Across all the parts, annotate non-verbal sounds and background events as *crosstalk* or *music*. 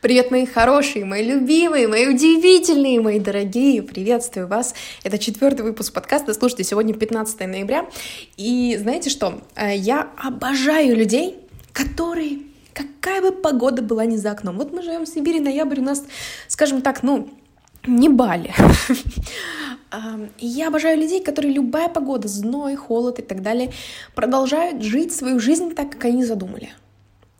Привет, мои хорошие, мои любимые, мои удивительные, мои дорогие. Приветствую вас. Это четвертый выпуск подкаста. Слушайте, сегодня 15 ноября. И знаете что? Э, я обожаю людей, которые какая бы погода была не за окном. Вот мы живем в Сибири, ноябрь у нас, скажем так, ну, не Бали. *laughs* Я обожаю людей, которые любая погода, зной, холод и так далее, продолжают жить свою жизнь так, как они задумали.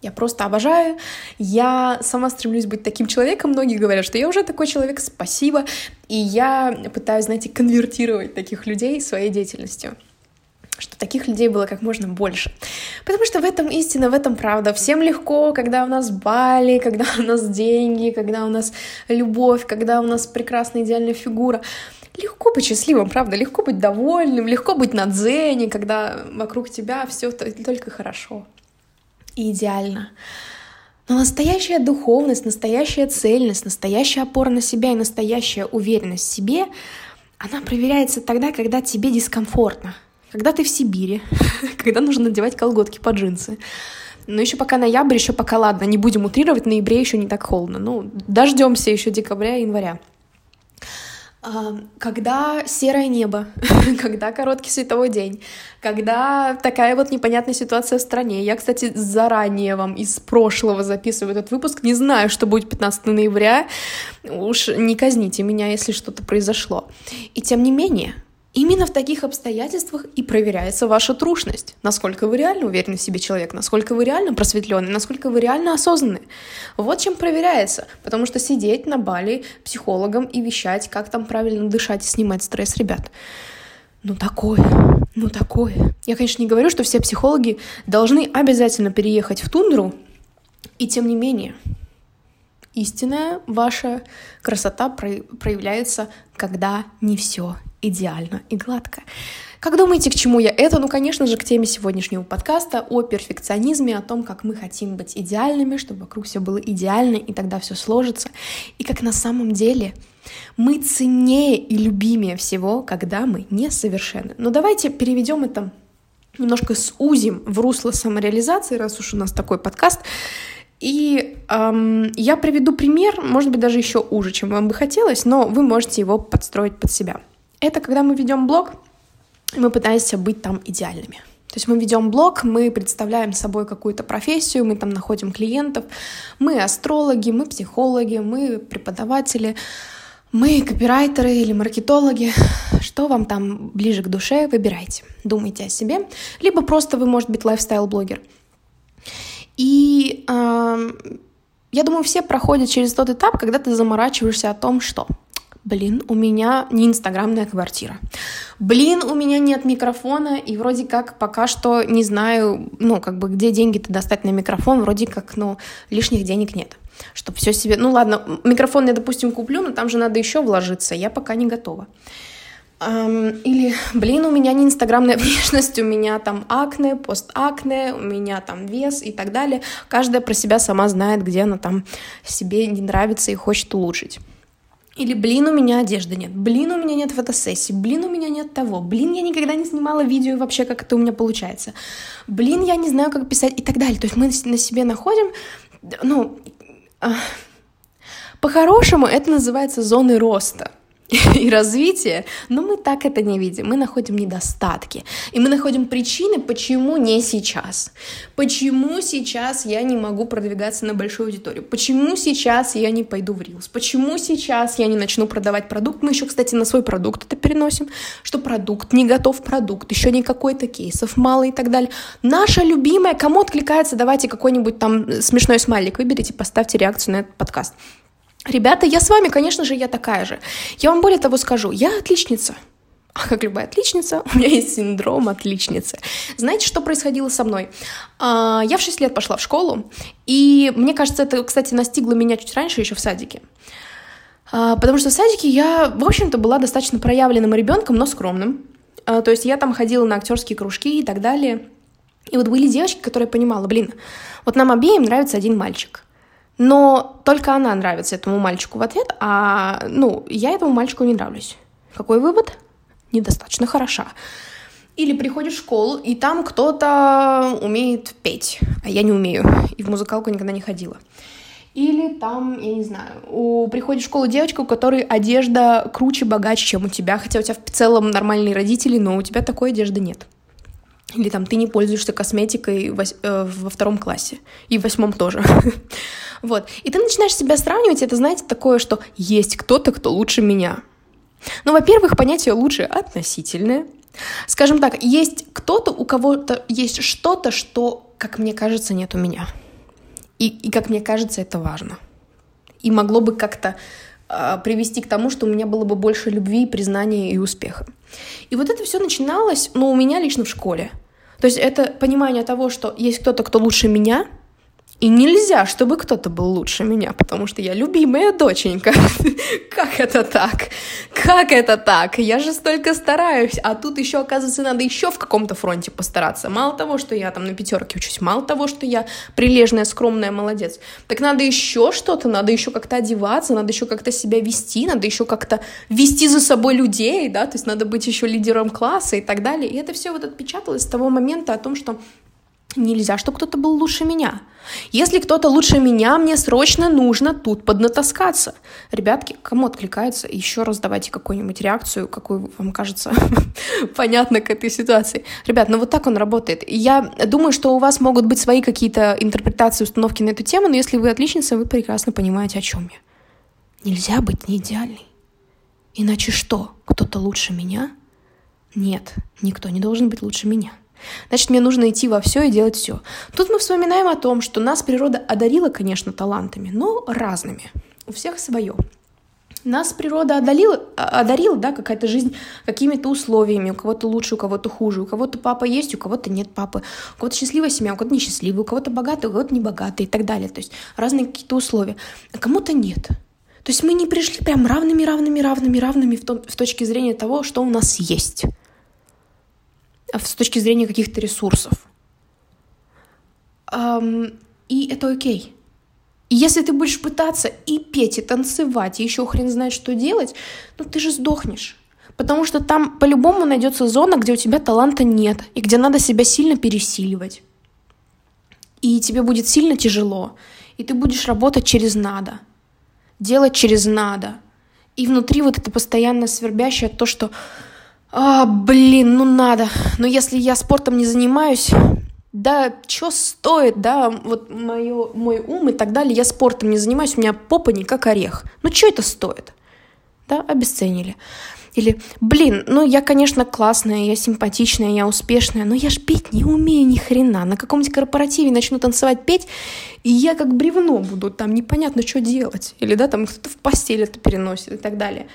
Я просто обожаю. Я сама стремлюсь быть таким человеком. Многие говорят, что я уже такой человек, спасибо. И я пытаюсь, знаете, конвертировать таких людей своей деятельностью что таких людей было как можно больше. Потому что в этом истина, в этом правда. Всем легко, когда у нас Бали, *laughs* когда у нас деньги, когда у нас любовь, когда у нас прекрасная идеальная фигура. Легко быть счастливым, правда, легко быть довольным, легко быть на дзене, когда вокруг тебя все только хорошо и идеально. Но настоящая духовность, настоящая цельность, настоящая опора на себя и настоящая уверенность в себе, она проверяется тогда, когда тебе дискомфортно, когда ты в Сибири, *laughs* когда нужно надевать колготки под джинсы. Но еще пока ноябрь, еще пока ладно, не будем утрировать, в ноябре еще не так холодно. Ну, дождемся еще декабря и января когда серое небо, *laughs* когда короткий световой день, когда такая вот непонятная ситуация в стране. Я, кстати, заранее вам из прошлого записываю этот выпуск, не знаю, что будет 15 ноября, уж не казните меня, если что-то произошло. И тем не менее, Именно в таких обстоятельствах и проверяется ваша трушность. Насколько вы реально уверены в себе человек, насколько вы реально просветленный, насколько вы реально осознанны. Вот чем проверяется. Потому что сидеть на Бали психологом и вещать, как там правильно дышать и снимать стресс, ребят, ну такое, ну такое. Я, конечно, не говорю, что все психологи должны обязательно переехать в тундру, и тем не менее, истинная ваша красота проявляется, когда не все идеально и гладко. Как думаете, к чему я это? Ну, конечно же, к теме сегодняшнего подкаста о перфекционизме, о том, как мы хотим быть идеальными, чтобы вокруг все было идеально, и тогда все сложится. И как на самом деле мы ценнее и любимее всего, когда мы несовершенны. Но давайте переведем это немножко с узим в русло самореализации, раз уж у нас такой подкаст. И эм, я приведу пример, может быть, даже еще уже, чем вам бы хотелось, но вы можете его подстроить под себя. Это когда мы ведем блог, мы пытаемся быть там идеальными. То есть мы ведем блог, мы представляем собой какую-то профессию, мы там находим клиентов, мы астрологи, мы психологи, мы преподаватели, мы копирайтеры или маркетологи. Что вам там ближе к душе, выбирайте. Думайте о себе. Либо просто вы, может быть, лайфстайл-блогер. И э, я думаю, все проходят через тот этап, когда ты заморачиваешься о том, что Блин, у меня не инстаграмная квартира. Блин, у меня нет микрофона, и вроде как пока что не знаю, ну, как бы, где деньги-то достать на микрофон, вроде как, ну, лишних денег нет. Чтобы все себе... Ну, ладно, микрофон я, допустим, куплю, но там же надо еще вложиться, я пока не готова. Или, блин, у меня не инстаграмная *laughs* внешность, у меня там акне, постакне, у меня там вес и так далее. Каждая про себя сама знает, где она там себе не нравится и хочет улучшить. Или, блин, у меня одежды нет, блин, у меня нет фотосессии, блин, у меня нет того, блин, я никогда не снимала видео вообще, как это у меня получается, блин, я не знаю, как писать и так далее. То есть мы на себе находим, ну, по-хорошему это называется зоны роста *laughs* и развития, но мы так это не видим. Мы находим недостатки. И мы находим причины, почему не сейчас. Почему сейчас я не могу продвигаться на большую аудиторию? Почему сейчас я не пойду в Reels? Почему сейчас я не начну продавать продукт? Мы еще, кстати, на свой продукт это переносим, что продукт не готов продукт, еще не какой-то кейсов мало и так далее. Наша любимая, кому откликается, давайте какой-нибудь там смешной смайлик выберите, поставьте реакцию на этот подкаст. Ребята, я с вами, конечно же, я такая же. Я вам более того скажу, я отличница. А как любая отличница, *laughs* у меня есть синдром отличницы. Знаете, что происходило со мной? А, я в 6 лет пошла в школу, и мне кажется, это, кстати, настигло меня чуть раньше, еще в садике. А, потому что в садике я, в общем-то, была достаточно проявленным ребенком, но скромным. А, то есть я там ходила на актерские кружки и так далее. И вот были девочки, которые понимала, блин, вот нам обеим нравится один мальчик – но только она нравится этому мальчику в ответ, а, ну, я этому мальчику не нравлюсь. Какой вывод? Недостаточно хороша. Или приходишь в школу, и там кто-то умеет петь, а я не умею, и в музыкалку никогда не ходила. Или там, я не знаю, у, приходит в школу девочка, у которой одежда круче, богаче, чем у тебя, хотя у тебя в целом нормальные родители, но у тебя такой одежды нет. Или там ты не пользуешься косметикой во, э, во втором классе. И в восьмом тоже. *laughs* вот. И ты начинаешь себя сравнивать, это, знаете, такое, что есть кто-то, кто лучше меня. Ну, во-первых, понятие лучше относительное. Скажем так, есть кто-то, у кого-то есть что-то, что, как мне кажется, нет у меня. И, и как мне кажется, это важно. И могло бы как-то э, привести к тому, что у меня было бы больше любви, признания и успеха. И вот это все начиналось, ну, у меня лично в школе. То есть это понимание того, что есть кто-то, кто лучше меня — и нельзя, чтобы кто-то был лучше меня, потому что я любимая доченька. *laughs* Как это так? Как это так? Я же столько стараюсь, а тут еще, оказывается, надо еще в каком-то фронте постараться. Мало того, что я там на пятерке учусь, мало того, что я прилежная, скромная, молодец, так надо еще что-то, надо еще как-то одеваться, надо еще как-то себя вести, надо еще как-то вести за собой людей, да, то есть надо быть еще лидером класса и так далее. И это все вот отпечаталось с того момента о том, что Нельзя, чтобы кто-то был лучше меня. Если кто-то лучше меня, мне срочно нужно тут поднатаскаться. Ребятки, кому откликается, еще раз давайте какую-нибудь реакцию, какую вам кажется *laughs* понятно к этой ситуации. Ребят, ну вот так он работает. Я думаю, что у вас могут быть свои какие-то интерпретации, установки на эту тему, но если вы отличница, вы прекрасно понимаете, о чем я. Нельзя быть не идеальной. Иначе что? Кто-то лучше меня? Нет, никто не должен быть лучше меня. Значит, мне нужно идти во все и делать все. Тут мы вспоминаем о том, что нас природа одарила, конечно, талантами, но разными. У всех свое. Нас природа одарила, одарила да, какая-то жизнь какими-то условиями. У кого-то лучше, у кого-то хуже. У кого-то папа есть, у кого-то нет папы. У кого-то счастливая семья, у кого-то несчастливая, у кого-то богатый, у кого-то небогатый и так далее. То есть разные какие-то условия. А кому-то нет. То есть мы не пришли прям равными, равными, равными, равными в, том, в точке зрения того, что у нас есть с точки зрения каких-то ресурсов. И это окей. И если ты будешь пытаться и петь, и танцевать, и еще хрен знает, что делать, ну ты же сдохнешь. Потому что там по-любому найдется зона, где у тебя таланта нет, и где надо себя сильно пересиливать. И тебе будет сильно тяжело, и ты будешь работать через надо, делать через надо. И внутри вот это постоянно свербящее то, что а, блин, ну надо. Но если я спортом не занимаюсь, да, что стоит, да, вот моё, мой ум и так далее, я спортом не занимаюсь, у меня попа не как орех. Ну что это стоит? Да, обесценили. Или, блин, ну я, конечно, классная, я симпатичная, я успешная, но я ж петь не умею ни хрена. На каком-нибудь корпоративе начну танцевать, петь, и я как бревно буду, там непонятно, что делать. Или, да, там кто-то в постель это переносит и так далее.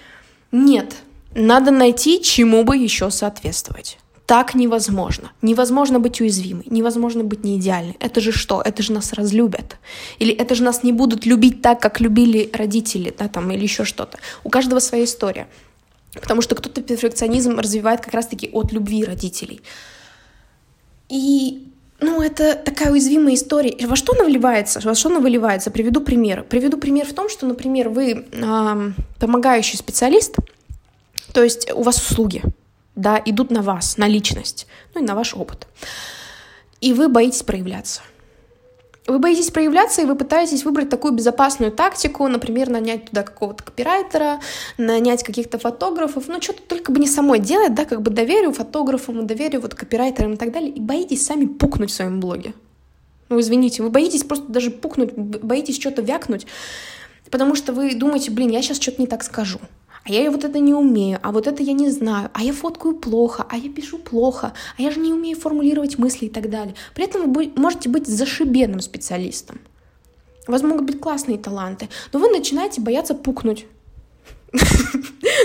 Нет, надо найти, чему бы еще соответствовать. Так невозможно. Невозможно быть уязвимой, невозможно быть неидеальной. Это же что? Это же нас разлюбят. Или это же нас не будут любить так, как любили родители, да, там, или еще что-то. У каждого своя история. Потому что кто-то перфекционизм развивает как раз-таки от любви родителей. И ну, это такая уязвимая история. Во что она вливается? Во что она выливается? Приведу пример. Приведу пример в том, что, например, вы э, помогающий специалист, то есть у вас услуги, да, идут на вас, на личность, ну и на ваш опыт. И вы боитесь проявляться. Вы боитесь проявляться, и вы пытаетесь выбрать такую безопасную тактику, например, нанять туда какого-то копирайтера, нанять каких-то фотографов, ну, что-то только бы не самой делать, да, как бы доверию фотографам, доверию вот копирайтерам и так далее, и боитесь сами пукнуть в своем блоге. Ну, извините, вы боитесь просто даже пукнуть, боитесь что-то вякнуть, потому что вы думаете, блин, я сейчас что-то не так скажу а я вот это не умею, а вот это я не знаю, а я фоткаю плохо, а я пишу плохо, а я же не умею формулировать мысли и так далее. При этом вы можете быть зашибенным специалистом. У вас могут быть классные таланты, но вы начинаете бояться пукнуть. *laughs*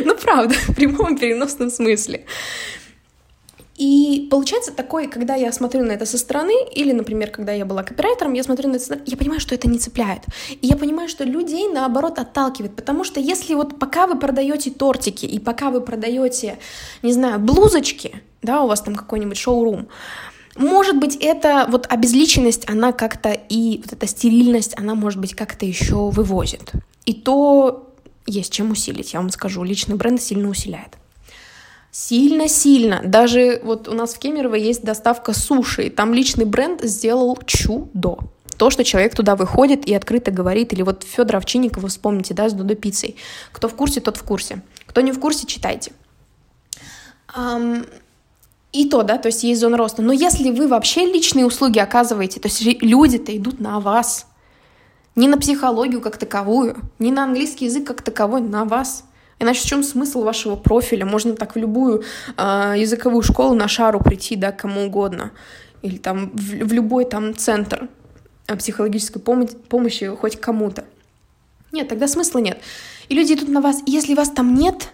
Ну, правда, *laughs* в прямом переносном смысле. И получается такое, когда я смотрю на это со стороны, или, например, когда я была копирайтером, я смотрю на это, я понимаю, что это не цепляет. И я понимаю, что людей, наоборот, отталкивает, потому что если вот пока вы продаете тортики, и пока вы продаете, не знаю, блузочки, да, у вас там какой-нибудь шоурум, может быть, это вот обезличенность, она как-то и вот эта стерильность, она, может быть, как-то еще вывозит. И то есть чем усилить, я вам скажу, личный бренд сильно усиляет. Сильно-сильно. Даже вот у нас в Кемерово есть доставка суши, там личный бренд сделал чудо. то, что человек туда выходит и открыто говорит. Или вот Федора Овчинникова вспомните, да, с Дудо Пиццей. Кто в курсе, тот в курсе. Кто не в курсе, читайте. И то, да, то есть есть зона роста. Но если вы вообще личные услуги оказываете, то есть люди-то идут на вас. Не на психологию как таковую, не на английский язык как таковой, на вас. Иначе в чем смысл вашего профиля? Можно так в любую э, языковую школу на шару прийти, да, кому угодно. Или там в, в любой там центр психологической пом- помощи хоть кому-то. Нет, тогда смысла нет. И люди идут на вас. Если вас там нет,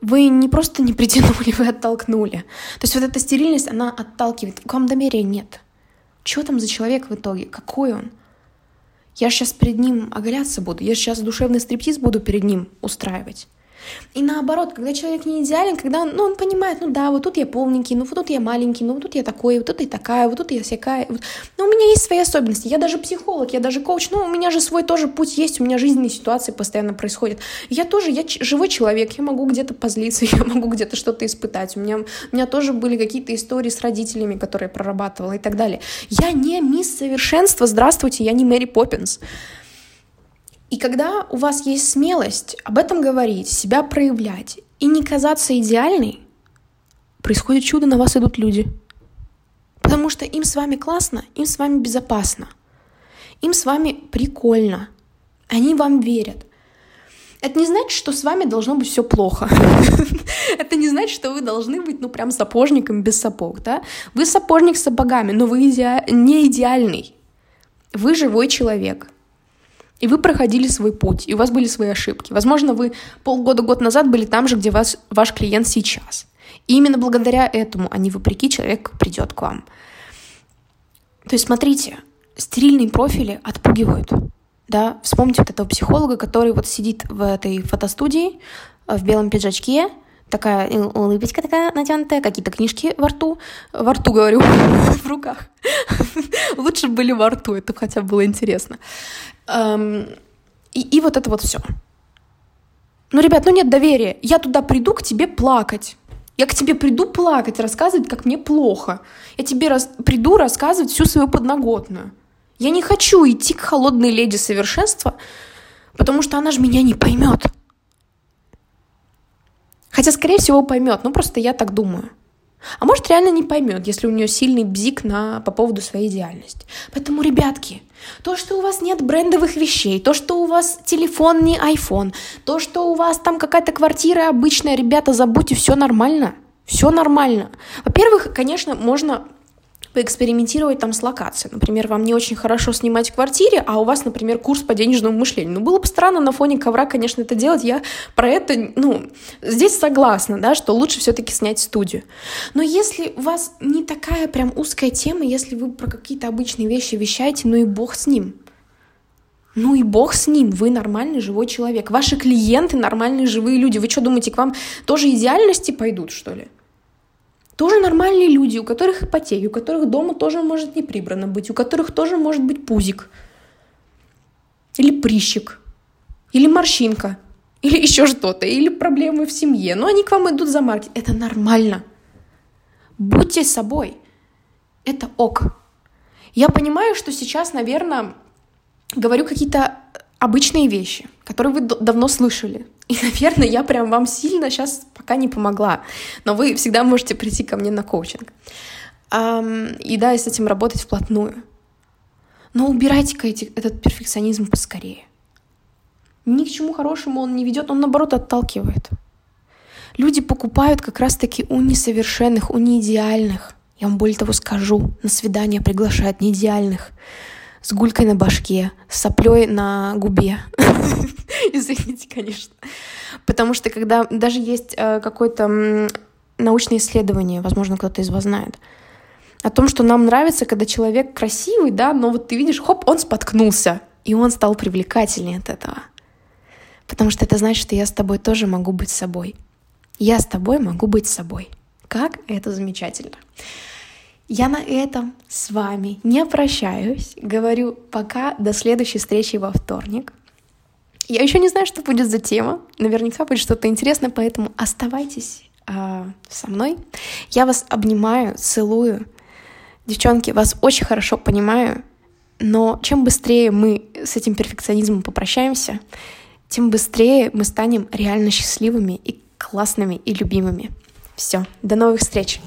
вы не просто не притянули, вы оттолкнули. То есть вот эта стерильность, она отталкивает. К вам доверия нет. Что там за человек в итоге? Какой он? Я сейчас перед ним оголяться буду. Я сейчас душевный стриптиз буду перед ним устраивать. И наоборот, когда человек не идеален, когда он, ну, он понимает, ну да, вот тут я полненький, ну вот тут я маленький, ну вот тут я такой, вот тут я такая, вот тут я всякая. Вот. Но у меня есть свои особенности. Я даже психолог, я даже коуч, ну у меня же свой тоже путь есть, у меня жизненные ситуации постоянно происходят. Я тоже, я живой человек, я могу где-то позлиться, *laughs* я могу где-то что-то испытать. У меня, у меня тоже были какие-то истории с родителями, которые я прорабатывала и так далее. Я не мисс совершенства, здравствуйте, я не Мэри Поппинс. И когда у вас есть смелость об этом говорить, себя проявлять и не казаться идеальной, происходит чудо, на вас идут люди. Потому что им с вами классно, им с вами безопасно, им с вами прикольно, они вам верят. Это не значит, что с вами должно быть все плохо. *laughs* Это не значит, что вы должны быть, ну, прям сапожником без сапог, да? Вы сапожник с сапогами, но вы не идеальный. Вы живой человек. И вы проходили свой путь, и у вас были свои ошибки. Возможно, вы полгода-год назад были там же, где вас, ваш клиент сейчас. И именно благодаря этому, а не вопреки, человек придет к вам. То есть, смотрите, стерильные профили отпугивают. Да? Вспомните вот этого психолога, который вот сидит в этой фотостудии э, в белом пиджачке, такая улыбочка такая натянутая, какие-то книжки во рту, во рту, говорю, *laughs* в руках. *laughs* Лучше были во рту, это хотя бы было интересно. Эм, и, и вот это вот все. Ну, ребят, ну нет доверия. Я туда приду к тебе плакать. Я к тебе приду плакать, рассказывать, как мне плохо. Я тебе раз... приду рассказывать всю свою подноготную. Я не хочу идти к холодной леди совершенства, потому что она же меня не поймет. Хотя, скорее всего, поймет. Ну, просто я так думаю. А может, реально не поймет, если у нее сильный бзик на, по поводу своей идеальности. Поэтому, ребятки, то, что у вас нет брендовых вещей, то, что у вас телефон не iPhone, то, что у вас там какая-то квартира обычная, ребята, забудьте, все нормально. Все нормально. Во-первых, конечно, можно поэкспериментировать там с локацией. Например, вам не очень хорошо снимать в квартире, а у вас, например, курс по денежному мышлению. Ну, было бы странно на фоне ковра, конечно, это делать. Я про это, ну, здесь согласна, да, что лучше все-таки снять студию. Но если у вас не такая прям узкая тема, если вы про какие-то обычные вещи вещаете, ну и бог с ним. Ну и бог с ним, вы нормальный живой человек. Ваши клиенты нормальные живые люди. Вы что думаете, к вам тоже идеальности пойдут, что ли? Тоже нормальные люди, у которых ипотеки, у которых дома тоже может не прибрано быть, у которых тоже может быть пузик. Или прыщик. Или морщинка. Или *laughs* еще что-то. Или проблемы в семье. Но они к вам идут за маркет. Это нормально. Будьте собой. Это ок. Я понимаю, что сейчас, наверное, говорю какие-то обычные вещи, которые вы давно слышали. И, наверное, я прям вам сильно сейчас пока не помогла. Но вы всегда можете прийти ко мне на коучинг. И да, и с этим работать вплотную. Но убирайте-ка этот перфекционизм поскорее. Ни к чему хорошему он не ведет, он наоборот отталкивает. Люди покупают как раз-таки у несовершенных, у неидеальных. Я вам более того скажу, на свидание приглашают неидеальных с гулькой на башке, с соплей на губе. *laughs* Извините, конечно. Потому что когда даже есть э, какое-то научное исследование, возможно, кто-то из вас знает, о том, что нам нравится, когда человек красивый, да, но вот ты видишь, хоп, он споткнулся, и он стал привлекательнее от этого. Потому что это значит, что я с тобой тоже могу быть собой. Я с тобой могу быть собой. Как это замечательно. Я на этом с вами не прощаюсь. Говорю пока до следующей встречи во вторник. Я еще не знаю, что будет за тема. Наверняка будет что-то интересное, поэтому оставайтесь э, со мной. Я вас обнимаю, целую. Девчонки, вас очень хорошо понимаю. Но чем быстрее мы с этим перфекционизмом попрощаемся, тем быстрее мы станем реально счастливыми и классными и любимыми. Все, до новых встреч!